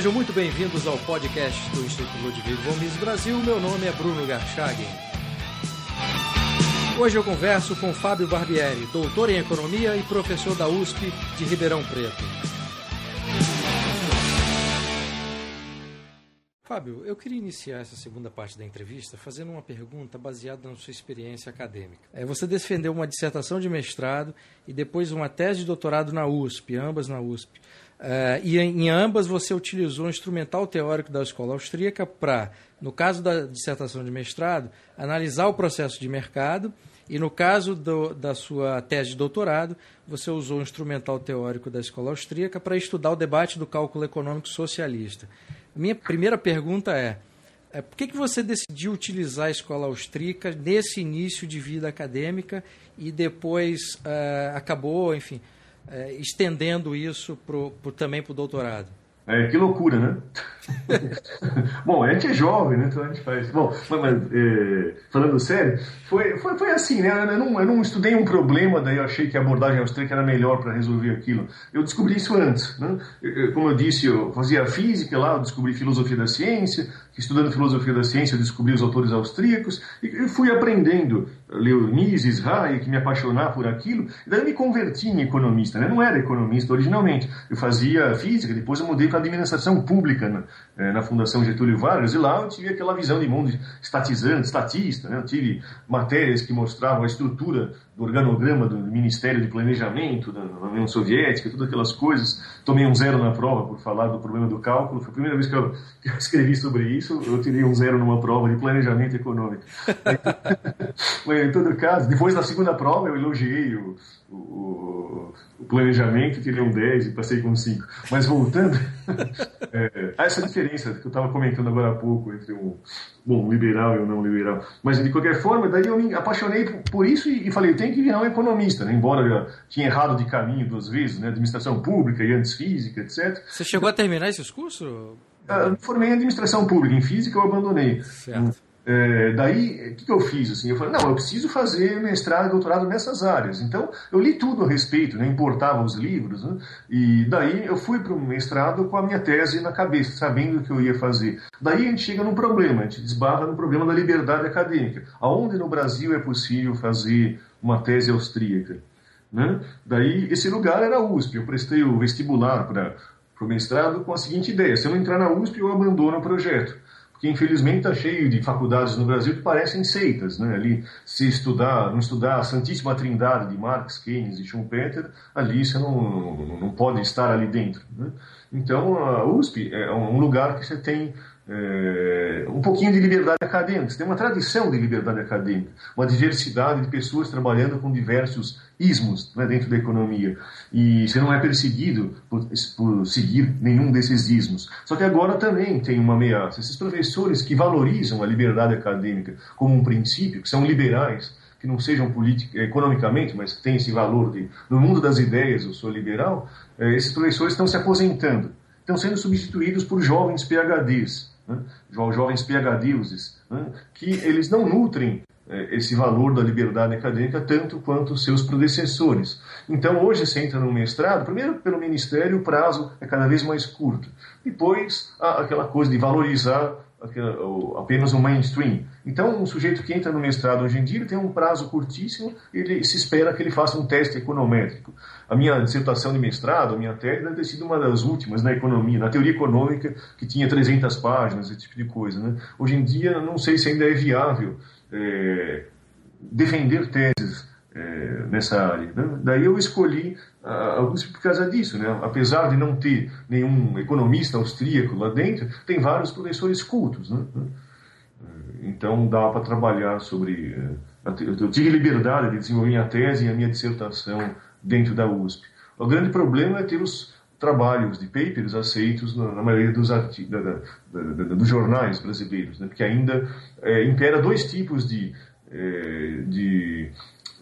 sejam muito bem-vindos ao podcast do Instituto Ludwig von Mises Brasil. Meu nome é Bruno Garchagen. Hoje eu converso com Fábio Barbieri, doutor em Economia e professor da USP de Ribeirão Preto. Fábio, eu queria iniciar essa segunda parte da entrevista fazendo uma pergunta baseada na sua experiência acadêmica. É, você defendeu uma dissertação de mestrado e depois uma tese de doutorado na USP, ambas na USP. Uh, e em, ambas você utilizou o instrumental teórico da escola austríaca para, no caso da dissertação de mestrado, analisar o processo de mercado e no caso do, da sua tese de doutorado, você usou o instrumental teórico da escola austríaca para estudar o debate do cálculo econômico socialista. Minha primeira pergunta é, é por que, que você decidiu utilizar a escola austríaca nesse início de vida acadêmica e depois uh, acabou, enfim, é, estendendo isso pro, pro, também para o doutorado? É, que loucura, né? Bom, a gente é jovem, né? Então a gente faz. Bom, mas, mas é, falando sério, foi, foi, foi assim, né? Eu não, eu não estudei um problema, daí eu achei que a abordagem austríaca era melhor para resolver aquilo. Eu descobri isso antes, né? Eu, como eu disse, eu fazia física lá, eu descobri filosofia da ciência, estudando filosofia da ciência, eu descobri os autores austríacos e fui aprendendo ler Mises, Hayek, me apaixonar por aquilo. E daí eu me converti em economista. Né? Eu não era economista originalmente. Eu fazia física, depois eu mudei para administração pública na, eh, na, Fundação Getúlio Vargas e lá eu tive aquela visão de mundo estatizante, estatista. Né? Eu tive matérias que mostravam a estrutura do organograma do Ministério de Planejamento da União Soviética, todas aquelas coisas. Tomei um zero na prova por falar do problema do cálculo. Foi a primeira vez que eu, que eu escrevi sobre isso. Eu tirei um zero numa prova de planejamento econômico. em todo caso, depois da segunda prova eu elogiei o, o, o planejamento, tirei um 10 e passei com 5. Mas voltando é, a essa diferença que eu estava comentando agora há pouco entre um bom liberal e um não liberal. Mas de qualquer forma, daí eu me apaixonei por, por isso e, e, falei, eu tenho que virar um economista, né? embora eu tinha errado de caminho duas vezes, né? administração pública e antes física, etc. Você chegou a terminar esses cursos? Uh, formei em administração pública, em física eu abandonei. Certo. É, daí, o que, que, eu fiz? Assim, eu falei, não, eu preciso fazer mestrado e doutorado nessas áreas. Então, eu li tudo a respeito, né, importava os livros, né, e daí eu fui para o mestrado com a minha tese na cabeça, sabendo o que eu ia fazer. Daí a gente chega num problema, a gente desbarra no problema da liberdade acadêmica. Aonde no Brasil é possível fazer uma tese austríaca? Né? Daí, esse lugar era a USP. Eu prestei o vestibular para o mestrado com a seguinte ideia: se eu não entrar na USP, eu abandono o projeto que infelizmente está cheio de faculdades no Brasil que parecem seitas, né? Ali, se estudar, não estudar a Santíssima Trindade de Marx, Keynes e Schumpeter, ali você não, não, não pode estar ali dentro. Né? Então, a USP é um lugar que você tem é, um pouquinho de liberdade acadêmica. Você tem uma tradição de liberdade acadêmica, uma diversidade de pessoas trabalhando com diversos ismos né, dentro da economia. E você não é perseguido por, por, seguir nenhum desses ismos. Só que agora também tem uma ameaça. Esses professores que valorizam a liberdade acadêmica como um princípio, que são liberais, que não sejam economicamente, mas que têm esse valor de, no mundo das ideias, eu sou liberal, é, esses professores estão se aposentando, estão sendo substituídos por jovens PhDs né? jovens PhDs, né? que eles não nutrem é, esse valor da liberdade acadêmica tanto quanto seus predecessores. Então, hoje você entra no mestrado, primeiro pelo Ministério o prazo é cada vez mais curto. Depois, aquela coisa de valorizar apenas o mainstream. Então, um sujeito que entra no mestrado hoje em dia tem um prazo curtíssimo, ele se espera que ele faça um teste econométrico. A minha dissertação de mestrado, a minha tese, deve ter sido uma das últimas na economia, na teoria econômica, que tinha 300 páginas, esse tipo de coisa. Né? Hoje em dia, não sei se ainda é viável é, defender teses é, nessa área. Né? Daí eu escolhi a USP por causa disso, né? Apesar de não ter nenhum economista austríaco lá dentro, tem vários professores cultos, né? Então dá para trabalhar sobre. Eh, eu tive liberdade de desenvolver minha tese e a minha dissertação dentro da USP. O grande problema é ter os trabalhos de papers aceitos na, maioria dos, artigos, da, da, da, dos jornais brasileiros, né? porque ainda é, impera dois tipos de, é, de,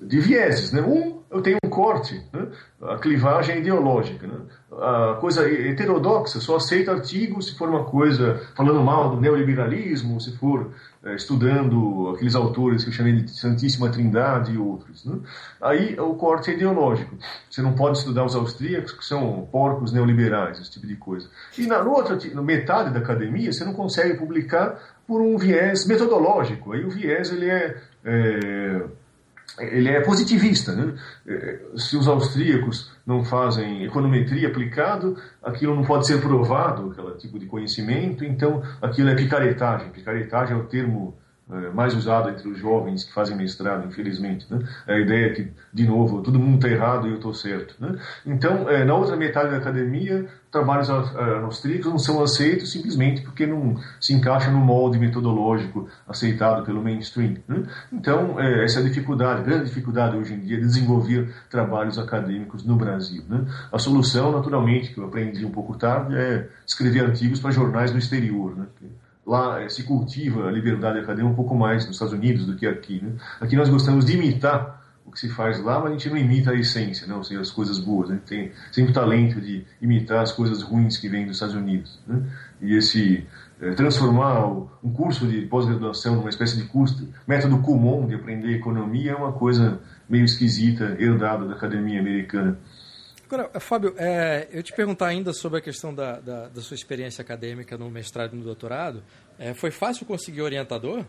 de vieses. Né? Um eu tenho um corte, né? a clivagem ideológica. Né? A coisa heterodoxa só aceita artigos se for uma coisa falando mal do neoliberalismo, se for é, estudando aqueles autores que eu chamei de Santíssima Trindade e outros. Né? Aí o corte é ideológico. Você não pode estudar os austríacos, que são porcos neoliberais, esse tipo de coisa. E na outra na metade da academia, você não consegue publicar por um viés metodológico. Aí o viés ele é, é ele é positivista. Né? É, se os austríacos não fazem econometria aplicado, aquilo não pode ser provado, aquele tipo de conhecimento, então aquilo é picaretagem. Picaretagem é o termo mais usado entre os jovens que fazem mestrado, infelizmente. Né? É a ideia que, de novo, todo mundo está errado e eu estou certo. Né? Então, é, na outra metade da academia, trabalhos austríacos não são aceitos simplesmente porque não se encaixa no molde metodológico aceitado pelo mainstream. Né? Então, é, essa é a dificuldade, a grande dificuldade hoje em dia de desenvolver trabalhos acadêmicos no Brasil. Né? A solução, naturalmente, que eu aprendi um pouco tarde, é escrever artigos para jornais no exterior. Né? Lá se cultiva a liberdade acadêmica um pouco mais nos Estados Unidos do que aqui. Né? Aqui nós gostamos de imitar o que se faz lá, mas a gente não imita a essência, não, seja, as coisas boas. Né? Tem sempre o talento de imitar as coisas ruins que vêm dos Estados Unidos. Né? E esse é, transformar um curso de pós-graduação numa espécie de curso, método Kumon de aprender economia é uma coisa meio esquisita, herdada da academia americana. Agora, Fábio, é, eu te perguntar ainda sobre a questão da, da, da, sua experiência acadêmica no mestrado e no doutorado. É, foi fácil conseguir orientador?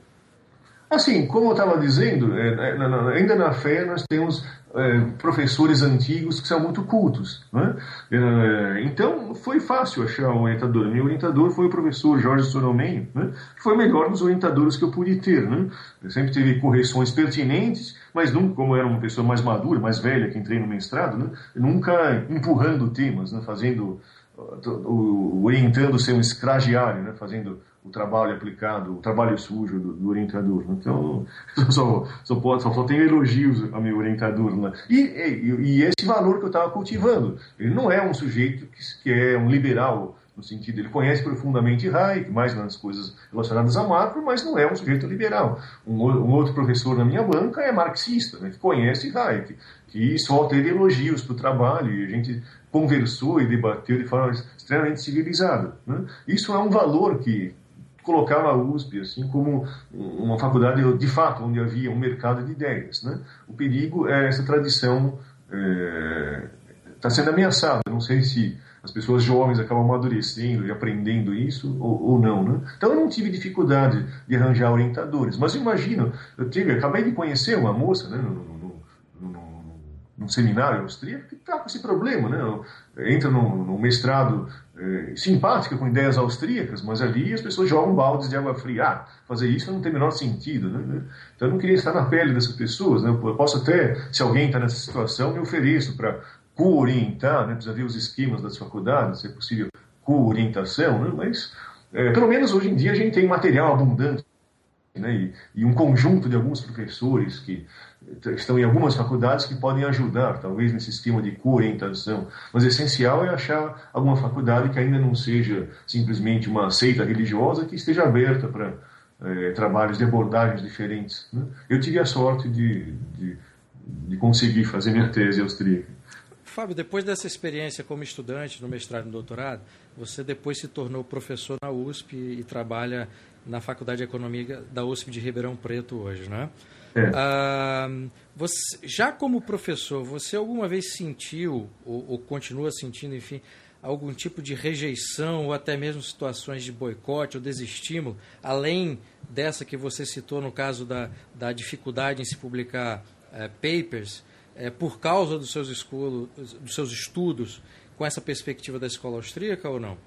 Assim, como eu estava dizendo, é, é ainda na fé nós temos é, professores antigos que são muito cultos. Né? Então, foi fácil achar um orientador. Meu orientador foi o professor Jorge Soromenho, né? que foi o melhor dos orientadores que eu pude ter. Né? Eu sempre teve correções pertinentes, mas nunca, como era uma pessoa mais madura, mais velha, que entrei no mestrado, né? nunca empurrando temas, né? fazendo, orientando ser um escragiário, né? fazendo o trabalho aplicado, o trabalho sujo do, do orientador. Né? Então, só, só, pode, só, só tenho elogios ao meu orientador. Né? E, e, e, esse valor que eu estava cultivando. Ele não é um sujeito que, que é um liberal, no sentido, ele conhece profundamente Hayek, mais nas coisas relacionadas a macro, mas não é um sujeito liberal. Um, um outro professor na minha banca é marxista, né, que conhece Hayek, que só teve elogios para o trabalho, e a gente conversou e debateu de forma extremamente civilizada. Né? Isso é um valor que, colocava a USP assim como uma faculdade de fato onde havia um mercado de ideias. Né? O perigo é essa tradição está é, sendo ameaçada. Não sei se as pessoas jovens acabam amadurecendo e aprendendo isso ou, ou, não. Né? Então eu não tive dificuldade de arranjar orientadores. Mas imagino, eu tive, acabei de conhecer uma moça né, no, num seminário austríaco que está com esse problema. Né? Entra no mestrado é, simpática com ideias austríacas, mas ali as pessoas jogam baldes de água fria. Ah, fazer isso não tem o menor sentido. Né? Então eu não queria estar na pele dessas pessoas. Né? Eu posso até, se alguém está nessa situação, me ofereço para co-orientar, né? precisa ver os esquemas das faculdades, se é possível co-orientação, né? mas é, pelo menos hoje em dia a gente tem material abundante né? e, e um conjunto de alguns professores que estão em algumas faculdades que podem ajudar, talvez nesse esquema de co-orientação. Mas o essencial é achar alguma faculdade que ainda não seja simplesmente uma seita religiosa, que esteja aberta para é, trabalhos de abordagens diferentes. Né? Eu tive a sorte de, de, de conseguir fazer minha tese austríaca. Fábio, depois dessa experiência como estudante no mestrado e no doutorado, você depois se tornou professor na USP e trabalha na Faculdade de Economia da USP de Ribeirão Preto hoje, né? É. Ah, você, já como professor, você alguma vez sentiu, ou, ou, continua sentindo, enfim, algum tipo de rejeição ou até mesmo situações de boicote ou desestímulo, além dessa que você citou no caso da, da dificuldade em se publicar é, papers, é, por causa dos seus, dos seus estudos com essa perspectiva da escola austríaca ou não?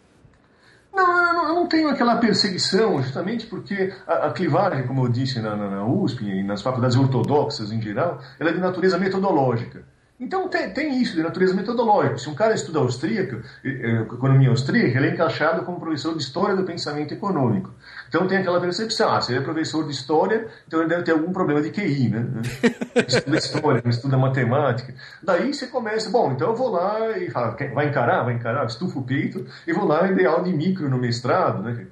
Não, eu não tenho aquela perseguição, justamente porque a, a clivagem, como eu disse na, na, na, USP e nas faculdades ortodoxas em geral, ela é de natureza metodológica. Então tem, tem isso de natureza metodológica. Se um cara estuda austríaca, economia austríaca, ele é encaixado como professor de história do pensamento econômico. Então tem aquela percepção, ah, se ele é professor de história, então ele deve ter algum problema de QI, né? estuda história, estuda matemática. Daí você começa, bom, então eu vou lá e fala, vai encarar, vai encarar, estufa o peito e vou lá e dei aula de micro no mestrado, né?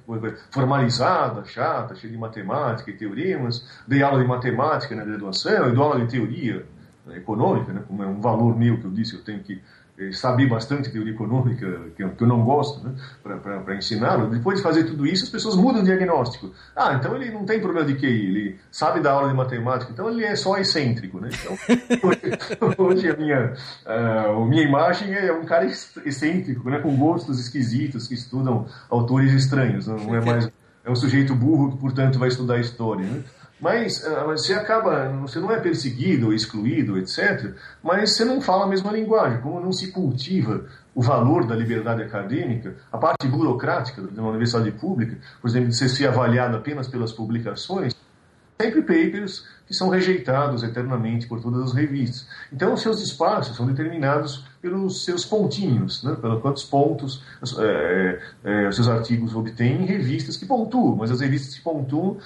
Formalizada, chata, cheia de matemática e teoremas. Dei aula de matemática na graduação e dou aula de teoria econômica, né, como é um valor meu que eu disse, eu tenho que eh, saber bastante teoria econômica, que eu, que eu não gosto, né, para ensiná-lo, depois de fazer tudo isso, as pessoas mudam o diagnóstico. Ah, então ele não tem problema de QI, ele sabe dar aula de matemática, então ele é só excêntrico. Né? Então, hoje, a, minha, a minha imagem é um cara excêntrico, né, com gostos esquisitos, que estudam autores estranhos, não é mais é um sujeito burro que, portanto, vai estudar história. Né? Mas uh, você acaba, você não é perseguido excluído, etc., mas você não fala a mesma linguagem. Como não se cultiva o valor da liberdade acadêmica, a parte burocrática de uma universidade pública, por exemplo, de você ser avaliado apenas pelas publicações, sempre papers que são rejeitados eternamente por todas as revistas. Então, os seus espaços são determinados pelos seus pontinhos, né? pelos quantos pontos é, é, os seus artigos obtêm em revistas que pontuam, mas as revistas que pontuam,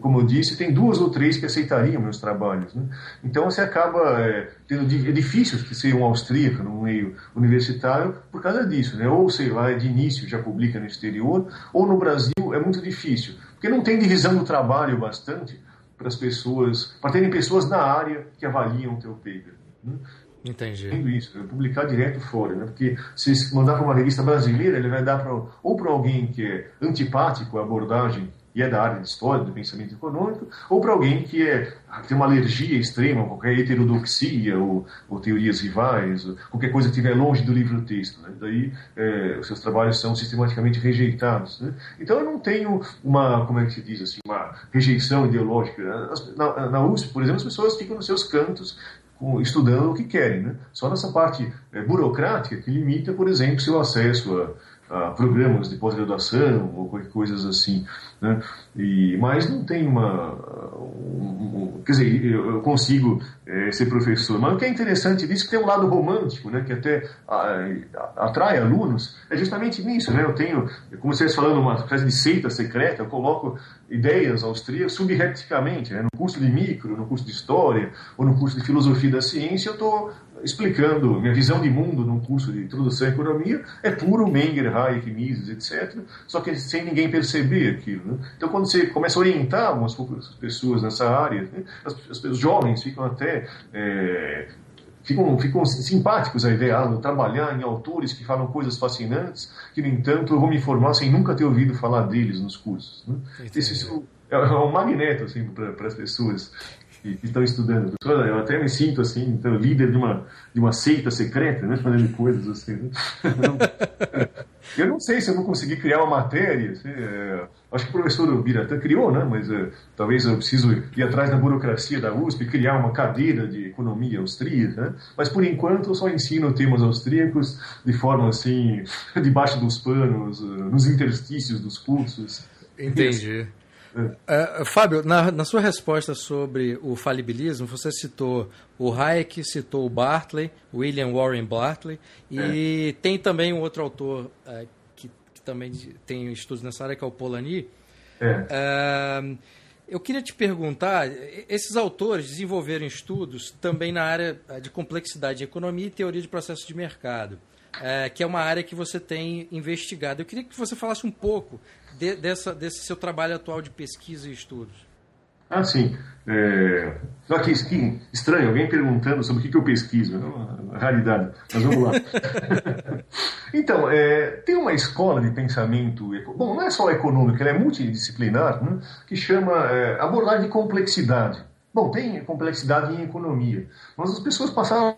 como eu disse, tem duas ou três que aceitariam meus trabalhos. Né? Então, você acaba é, tendo é difícil ser um austríaco no meio universitário por causa disso, né? ou você vai de início já publica no exterior, ou no Brasil é muito difícil, porque não tem divisão do trabalho bastante para as pessoas, para terem pessoas na área que avaliam o teu paper. Né? Entendi. Isso, né? publicar direto fora, né? Porque se mandar para uma revista brasileira, ele vai dar para ou para alguém que é antipático à abordagem e é da área de história, do pensamento econômico, ou para alguém que, é, tem uma alergia extrema, qualquer heterodoxia ou, ou teorias rivais, ou qualquer coisa que estiver longe do livro-texto. Né? Daí é, os seus trabalhos são sistematicamente rejeitados. Né? Então eu não tenho uma, como é que se diz assim, uma rejeição ideológica. Na, na USP, por exemplo, as pessoas ficam nos seus cantos estudando o que querem. Né? Só nessa parte é, burocrática que limita, por exemplo, seu acesso a programas de pós-graduação ou coisas assim. Né? E, mas não tem uma. Um, um, quer dizer, eu, consigo é, ser professor. Mas o que é interessante disso é que tem um lado romântico, né, que até atrai alunos, é justamente nisso. Né? Eu tenho, como vocês falando, uma espécie de seita secreta, eu coloco ideias austríacas subrepticamente. Né? No curso de micro, no curso de história, ou no curso de filosofia da ciência, eu estou explicando minha visão de mundo num curso de introdução à economia, é puro Menger, Hayek, Mises, etc. Só que sem ninguém perceber aquilo. Né? Então, quando você começa a orientar algumas pessoas nessa área, né? as, os jovens ficam até é, ficam, ficam simpáticos à ideia de trabalhar em autores que falam coisas fascinantes, que, no entanto, eu vou me formar sem nunca ter ouvido falar deles nos cursos. Né? Isso, é, é um magneto assim, para as pessoas que, que estão estudando. Eu até me sinto assim, então, líder de uma, de uma seita secreta, né, fazendo coisas assim. Né? eu não sei se eu vou conseguir criar uma matéria. Assim, é, acho que o professor Biratã criou, né, mas é, talvez eu preciso ir atrás da burocracia da USP, criar uma cadeira de economia austríaca. Né? Mas por enquanto eu só ensino temas austríacos de forma assim, debaixo dos panos, nos interstícios dos cursos. Entendi. Uh, Fábio, na, na, sua resposta sobre o falibilismo, você citou o Hayek, citou o Bartley, William Warren Bartley, e é. tem também um outro autor uh, que, que, também tem estudos nessa área, que é o Polanyi. É. Uh, eu queria te perguntar, esses autores desenvolveram estudos também na área de complexidade de economia e teoria de processos de mercado é, que é uma área que você tem investigado. Eu queria que você falasse um pouco de, dessa, desse seu trabalho atual de pesquisa e estudos. Ah, sim. É... que, que estranho, alguém perguntando sobre o que, que eu pesquiso. É uma raridade, mas vamos lá. então, é, tem uma escola de pensamento, bom, não é só econômica, ela é multidisciplinar, né, que chama é, abordagem de complexidade. Bom, tem complexidade em economia, mas as pessoas passaram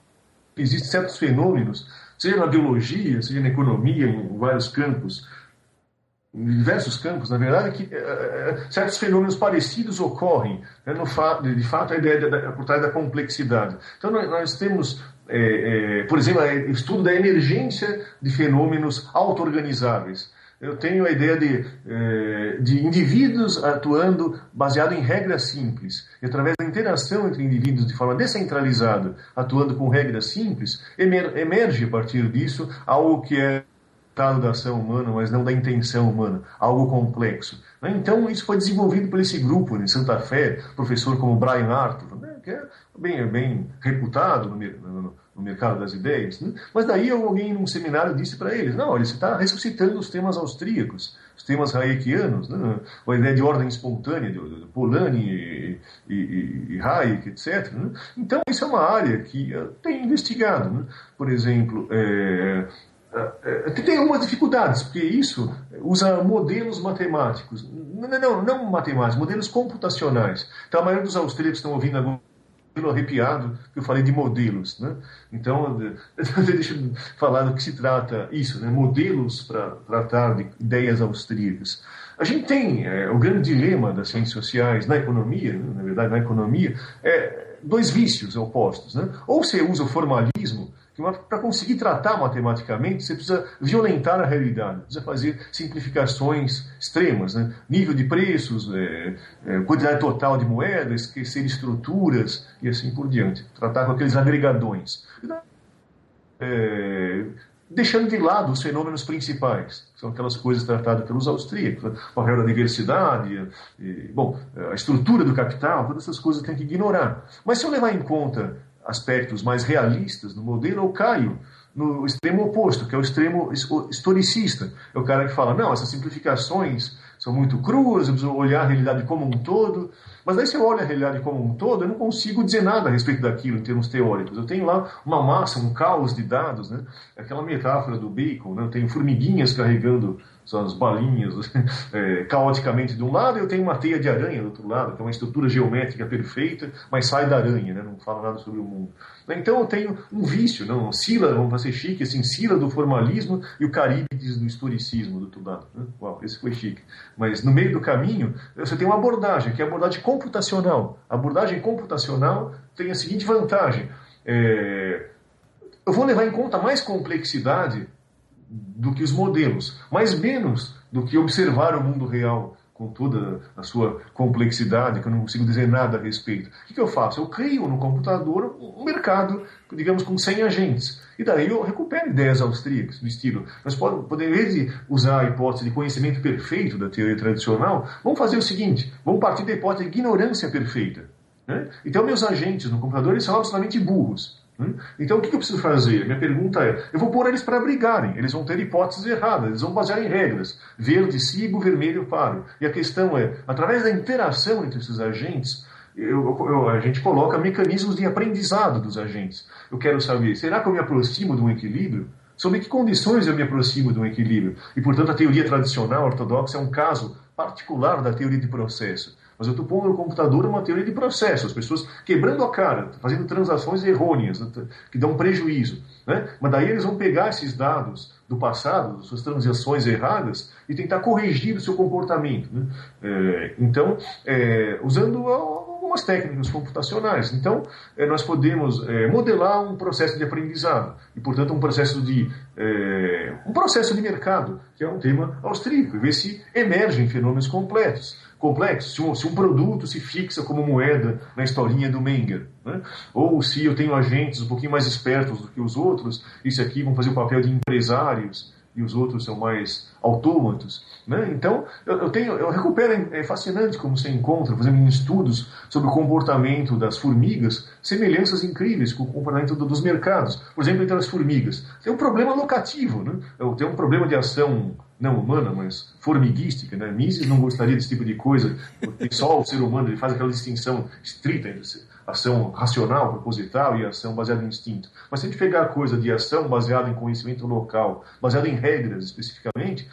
existem certos fenômenos seja na biologia, seja na economia, em vários campos, em diversos campos, na verdade, que é, certos fenômenos parecidos ocorrem. Né, fato, de fato, a ideia da, por trás da complexidade. Então, nós, nós temos, é, é, por exemplo, o estudo da emergência de fenômenos auto-organizáveis eu tenho a ideia de, eh, de indivíduos atuando baseado em regras simples. E através da interação entre indivíduos de forma descentralizada, atuando com regras simples, emerge a partir disso algo que é resultado da ação humana, mas não da intenção humana, algo complexo. Né? Então, isso foi desenvolvido por esse grupo em Santa Fé, professor como Brian Arthur, né? que é bem, bem reputado no, no, mercado das ideias. Né? Mas daí alguém num seminário disse para eles: não, olha, você está ressuscitando os temas austríacos, os temas hayekianos, né? a ideia de ordem espontânea, de, de Polanyi e, e, e, Hayek, etc. Né? Então, isso é uma área que tenho investigado. Né? Por exemplo, é, é, tem algumas dificuldades, porque isso usa modelos matemáticos. Não, não, não matemáticos, modelos computacionais. Então, a maioria dos austríacos estão ouvindo agora arrepiado que eu falei de modelos, né? Então, deixa eu falar do que se trata isso, né? Modelos para tratar de ideias austríacas. A gente tem é, o grande dilema das ciências sociais na economia, né? na verdade, na economia, é dois vícios opostos, né? Ou você usa o formalismo para conseguir tratar matematicamente, você precisa violentar a realidade, precisa fazer simplificações extremas, né? nível de preços, é, é, quantidade total de moedas, esquecer estruturas e assim por diante. Tratar com aqueles agregadões. É, deixando de lado os fenômenos principais, são aquelas coisas tratadas pelos austríacos, né? o papel da diversidade, e, bom, a estrutura do capital, todas essas coisas tem que ignorar. Mas se eu levar em conta aspectos mais realistas no modelo, eu caio no extremo oposto, que é o extremo historicista. É o cara que fala, não, essas simplificações são muito cruas, eu preciso olhar a realidade como um todo. Mas aí se eu olho a realidade como um todo, eu não consigo dizer nada a respeito daquilo em termos teóricos. Eu tenho lá uma massa, um caos de dados, né? Aquela metáfora do Bacon, né? Eu tenho formiguinhas carregando suas balinhas é, caoticamente de um lado, eu tenho uma teia de aranha do outro lado, que é uma estrutura geométrica perfeita, mas sai da aranha, né? não fala nada sobre o mundo. Então eu tenho um vício, não? Sila, vamos fazer chique, assim, Sila do formalismo e o Caríbides do historicismo do outro lado. Né? Uau, esse foi chique. Mas no meio do caminho, você tem uma abordagem, que é a abordagem computacional. A abordagem computacional tem a seguinte vantagem. É, eu vou levar em conta mais complexidade do que os modelos, mas menos do que observar o mundo real com toda a sua complexidade, que eu não consigo dizer nada a respeito. O que, eu faço? Eu crio no computador um mercado, digamos, com 100 agentes. E daí eu recupero ideias austríacas, do estilo. Nós podemos, em usar a hipótese de conhecimento perfeito da teoria tradicional, vamos fazer o seguinte: vamos partir da hipótese de ignorância perfeita. Né? Então, meus agentes no computador eles são absolutamente burros. Hum? Então, o que eu preciso fazer? Minha pergunta é: eu vou pôr eles para brigarem, eles vão ter hipóteses erradas, eles vão basear em regras. Verde, sigo, vermelho, paro. E a questão é: através da interação entre esses agentes, eu, eu, a gente coloca mecanismos de aprendizado dos agentes. Eu quero saber: será que eu me aproximo de um equilíbrio? Sob que condições eu me aproximo de um equilíbrio? E, portanto, a teoria tradicional ortodoxa é um caso particular da teoria de processo. Mas eu estou pondo no computador uma teoria de processo, as pessoas quebrando a cara, fazendo transações errôneas, né, que dão prejuízo. Né? Mas daí eles vão pegar esses dados do passado, suas transações erradas, e tentar corrigir o seu comportamento. Né? É, então, é, usando algumas técnicas computacionais. Então, é, nós podemos é, modelar um processo de aprendizado e, portanto, um processo de é, um processo de mercado, que é um tema austríaco, e ver se emergem fenômenos completos complexo, se um, se um, produto se fixa como moeda na historinha do Menger, né? ou se eu tenho agentes um pouquinho mais espertos do que os outros, isso aqui vão fazer o papel de empresários e os outros são mais autômatos. Né? Então, eu, eu, tenho, eu recupero, é fascinante como você encontra, fazendo estudos sobre o comportamento das formigas, semelhanças incríveis com o comportamento do, dos mercados. Por exemplo, entre as formigas. Tem um problema locativo, né? tem um problema de ação não humana, mas formiguística. Né? Mises não gostaria desse tipo de coisa, porque só o ser humano ele faz aquela distinção estrita entre ação racional, proposital e ação baseada em instinto. Mas se a gente pegar a coisa de ação baseada em conhecimento local, baseada em regras especificamente,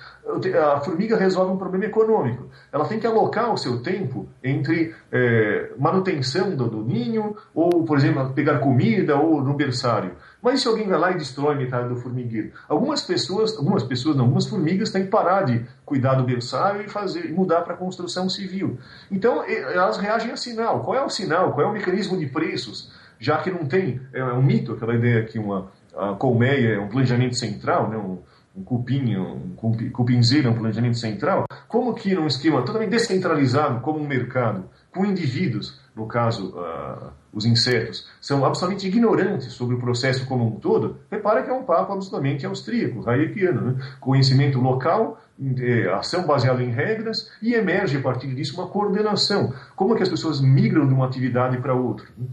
a formiga resolve um problema econômico. Ela tem que alocar o seu tempo entre é, manutenção do, do ninho, ou, por exemplo, pegar comida, ou no berçário. Mas se alguém vai lá e destrói metade do formigueiro? Algumas pessoas, algumas pessoas não, algumas formigas têm que parar de cuidar do berçário e fazer mudar para a construção civil. Então elas reagem a sinal. Qual é o sinal? Qual é o mecanismo de preços? Já que não tem, é um mito aquela ideia que uma colmeia é um planejamento central, né? um, um cupim, um cupinzeiro um planejamento central, como que num esquema totalmente descentralizado, como um mercado, com indivíduos, no caso, uh, os insetos, são absolutamente ignorantes sobre o processo como um todo, repara que é um papo absolutamente austríaco, hayekiano. Né? Conhecimento local, é, ação baseada em regras, e emerge a partir disso uma coordenação. Como é que as pessoas migram de uma atividade para outra? Né?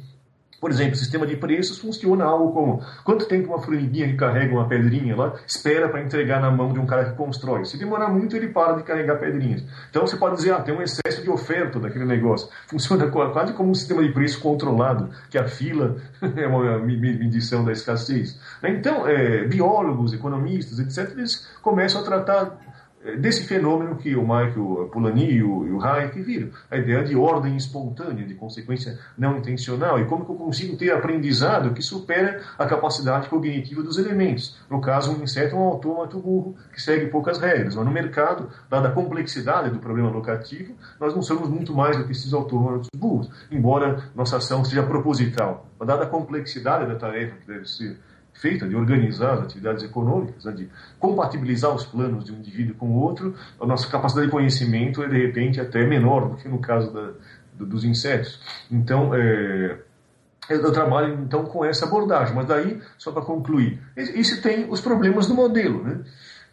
Por exemplo, o sistema de preços funciona algo como quanto tempo uma formiguinha que carrega uma pedrinha lá espera para entregar na mão de um cara que constrói. Se demorar muito, ele para de carregar pedrinhas. Então você pode dizer, ah, tem um excesso de oferta daquele negócio. Funciona quase como um sistema de preço controlado, que a fila é uma medição da escassez. Então, é, biólogos, economistas, etc., eles começam a tratar desse fenômeno que o Michael Polanyi e o, e o Hayek viram, a ideia de ordem espontânea, de consequência não intencional, e como que eu consigo ter aprendizado que supera a capacidade cognitiva dos elementos. No caso, um inseto é um autômato burro que segue poucas regras, mas no mercado, dada a complexidade do problema locativo, nós não somos muito mais do que esses autômatos burros, embora nossa ação seja proposital. Mas dada a complexidade da tarefa que deve ser feita de organizar as atividades econômicas, né, de compatibilizar os planos de um indivíduo com o outro, a nossa capacidade de conhecimento é, de repente, até menor do que no caso da, do, dos insetos. Então, é, eu trabalho então com essa abordagem, mas daí, só para concluir, isso tem os problemas do modelo. Né?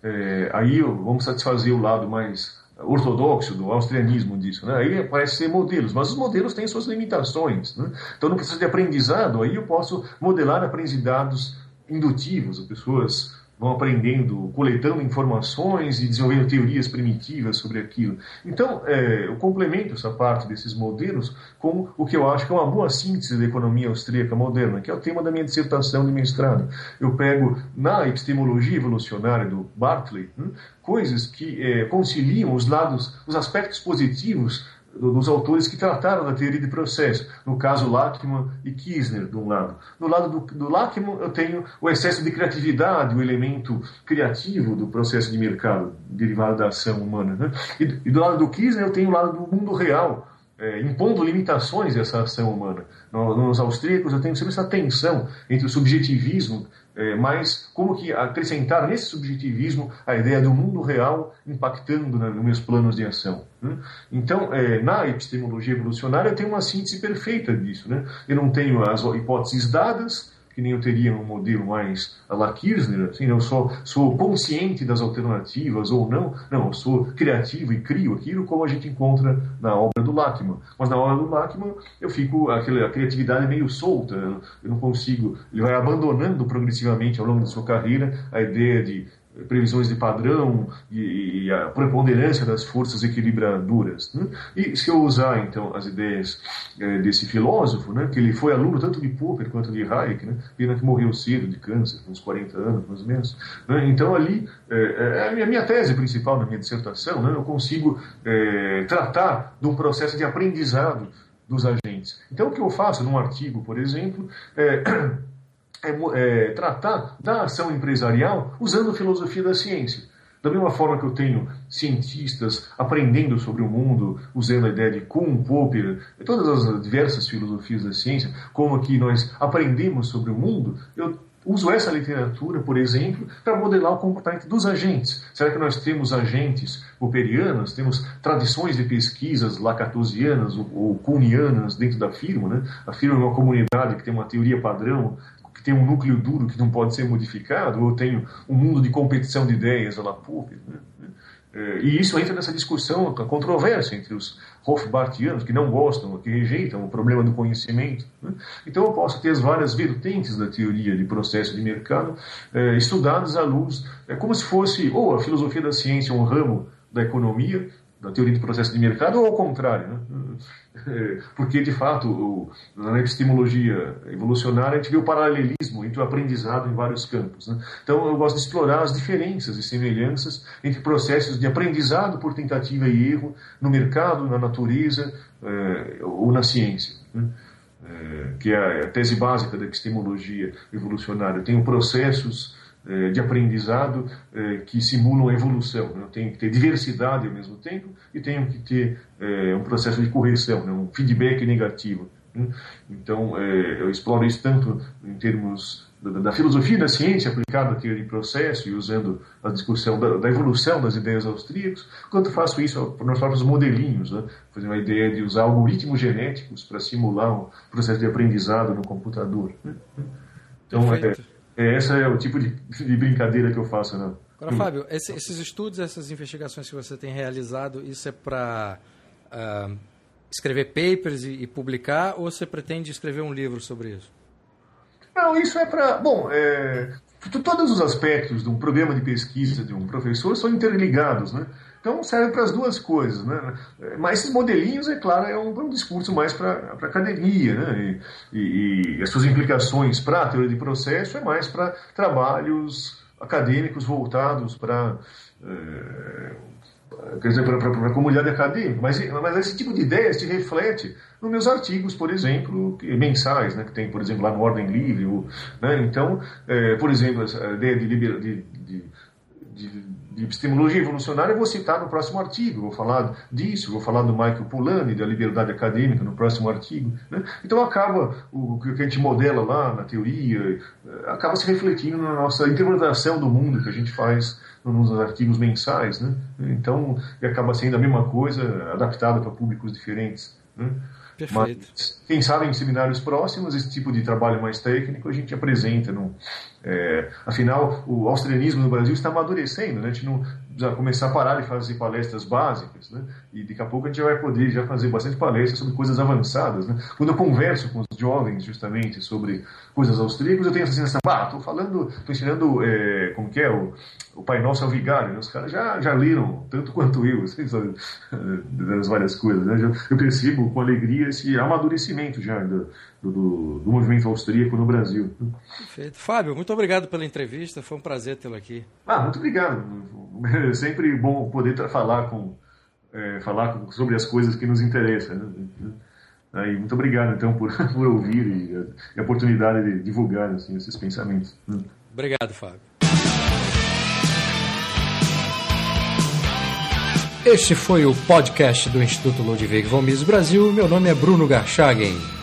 É, aí vamos satisfazer o lado mais ortodoxo do austrianismo disso, né? Aí parece ser modelos, mas os modelos têm suas limitações, né? Então no processo de aprendizado, aí eu posso modelar aprendizados indutivos, as pessoas vão aprendendo, coletando informações e desenvolvendo teorias primitivas sobre aquilo. Então, é, eu complemento essa parte desses modelos com o que eu acho que é uma boa síntese da economia austríaca moderna, que é o tema da minha dissertação de mestrado. Eu pego na epistemologia evolucionária do Bartley hum, coisas que é, conciliam os lados, os aspectos positivos dos autores que trataram da teoria de processo, no caso Lachmann e Kirchner, de um lado. No lado do, do Lachmann, eu tenho o excesso de criatividade, o elemento criativo do processo de mercado, derivado da ação humana. Né? E, e, do lado do Kirchner, eu tenho o lado do mundo real, é, impondo limitações a essa ação humana. Nos austríacos, eu tenho sempre essa tensão entre o subjetivismo é, mas como que acrescentar nesse subjetivismo a ideia do mundo real impactando né, nos meus planos de ação. Né? Então, é, na epistemologia evolucionária, eu tenho uma síntese perfeita disso. Né? Eu não tenho as hipóteses dadas, que nem eu teria num modelo mais a la Kirchner, assim, eu sou, sou consciente das alternativas ou não, não, eu sou criativo e crio aquilo como a gente encontra na obra do Lachmann. Mas na obra do Lachmann eu fico, aquela, a criatividade é meio solta, eu não consigo, ele vai abandonando progressivamente ao longo da sua carreira a ideia de previsões de padrão e, e, a preponderância das forças equilibradoras. Né? E se eu usar, então, as ideias é, desse filósofo, né, que ele foi aluno tanto de Popper quanto de Hayek, né, pena que morreu cedo de câncer, uns 40 anos, mais ou menos. Né? Então, ali, é, é a minha, minha, tese principal na minha dissertação, né, eu consigo tratar de um processo de aprendizado dos agentes. Então, o que eu faço num artigo, por exemplo, é é, é, tratar da ação empresarial usando a filosofia da ciência. Da mesma forma que eu tenho cientistas aprendendo sobre o mundo, usando a ideia de Kuhn, Popper, todas as diversas filosofias da ciência, como que nós aprendemos sobre o mundo, eu uso essa literatura, por exemplo, para modelar o comportamento dos agentes. Será que nós temos agentes popperianos, temos tradições de pesquisas lacatosianas ou, ou kuhnianas dentro da firma? Né? A firma é uma comunidade que tem uma teoria padrão tem um núcleo duro que não pode ser modificado, ou tenho um mundo de competição de ideias, lá Popper. Né? É, e isso entra nessa discussão, a controvérsia entre os Hofbartianos, que não gostam, que rejeitam o problema do conhecimento. Né? Então eu posso ter as várias vertentes da teoria de processo de mercado é, estudadas à luz, é como se fosse ou a filosofia da ciência um ramo da economia, da teoria do processo de mercado, ou ao contrário. Né? Porque, de fato, na epistemologia evolucionária, a gente vê o paralelismo entre o aprendizado em vários campos. Né? Então, eu gosto de explorar as diferenças e semelhanças entre processos de aprendizado por tentativa e erro no mercado, na natureza eh, ou na ciência. Né? Eh, que é a tese básica da epistemologia evolucionária. Eu tenho processos de aprendizado eh, que simulam a evolução. Né? Eu tenho que ter diversidade ao mesmo tempo e tenho que ter eh, um processo de correção, né? um feedback negativo. Né? Então, eu exploro isso tanto em termos da, filosofia da ciência aplicada à teoria de processo e usando a discussão da, evolução das ideias austríacas, quanto faço isso para os próprios modelinhos, né? fazer uma ideia de usar algoritmos genéticos para simular um processo de aprendizado no computador. Então, é, é, essa é o tipo de, de brincadeira que eu faço. Né? Agora, Fábio, esse, esses estudos, essas investigações que você tem realizado, isso é para uh, ah, escrever papers e, e publicar, ou você pretende escrever um livro sobre isso? Não, isso é para. Bom, é, todos os aspectos de um programa de pesquisa de um professor são interligados, né? Então serve para as duas coisas, né? Mas esses modelinhos, é claro, é um, um discurso mais para a academia, né? E, e, e, as suas implicações para a teoria de processo é mais para trabalhos acadêmicos voltados para é, quer dizer, para, a comunidade acadêmica, mas, mas esse tipo de ideia se reflete nos meus artigos, por exemplo, mensais, né, que tem, por exemplo, lá no Ordem Livre. Ou, né, então, é, por exemplo, a ideia de, de, de, de de epistemologia evolucionária eu vou citar no próximo artigo, vou falar disso, vou falar do Michael Polanyi, da liberdade acadêmica, no próximo artigo. Né? Então acaba o que a gente modela lá na teoria, eh, acaba se refletindo na nossa interpretação do mundo que a gente faz nos artigos mensais. Né? Então acaba sendo a mesma coisa, adaptada para públicos diferentes. Né? Perfeito. Mas, quem sabe em seminários próximos, esse tipo de trabalho mais técnico a gente apresenta. No, é, afinal, o austrianismo no Brasil está amadurecendo, né? a gente não precisa começar a parar de fazer palestras básicas, né? e daqui a pouco a gente vai poder já fazer bastante palestras sobre coisas avançadas. Né? Quando eu converso com os jovens justamente sobre coisas austríacas, eu tenho essa sensação, ah, estou falando, estou ensinando, é, como que é, o, o Pai Nosso ao Vigário, né? os caras já, já leram tanto quanto eu, assim, sabe, das várias coisas. Né? Eu percebo com alegria esse amadurecimento já do, do movimento austríaco no Brasil. Perfeito. Fábio, muito obrigado pela entrevista, foi um prazer tê-lo aqui. Ah, muito obrigado. É sempre bom poder falar, com, é, falar sobre as coisas que nos interessam. Né? Aí, muito obrigado, então, por, por ouvir e a, e a oportunidade de divulgar assim, esses pensamentos. Obrigado, Fábio. Este foi o podcast do Instituto Ludwig von Mises Brasil. Meu nome é Bruno Garchagen.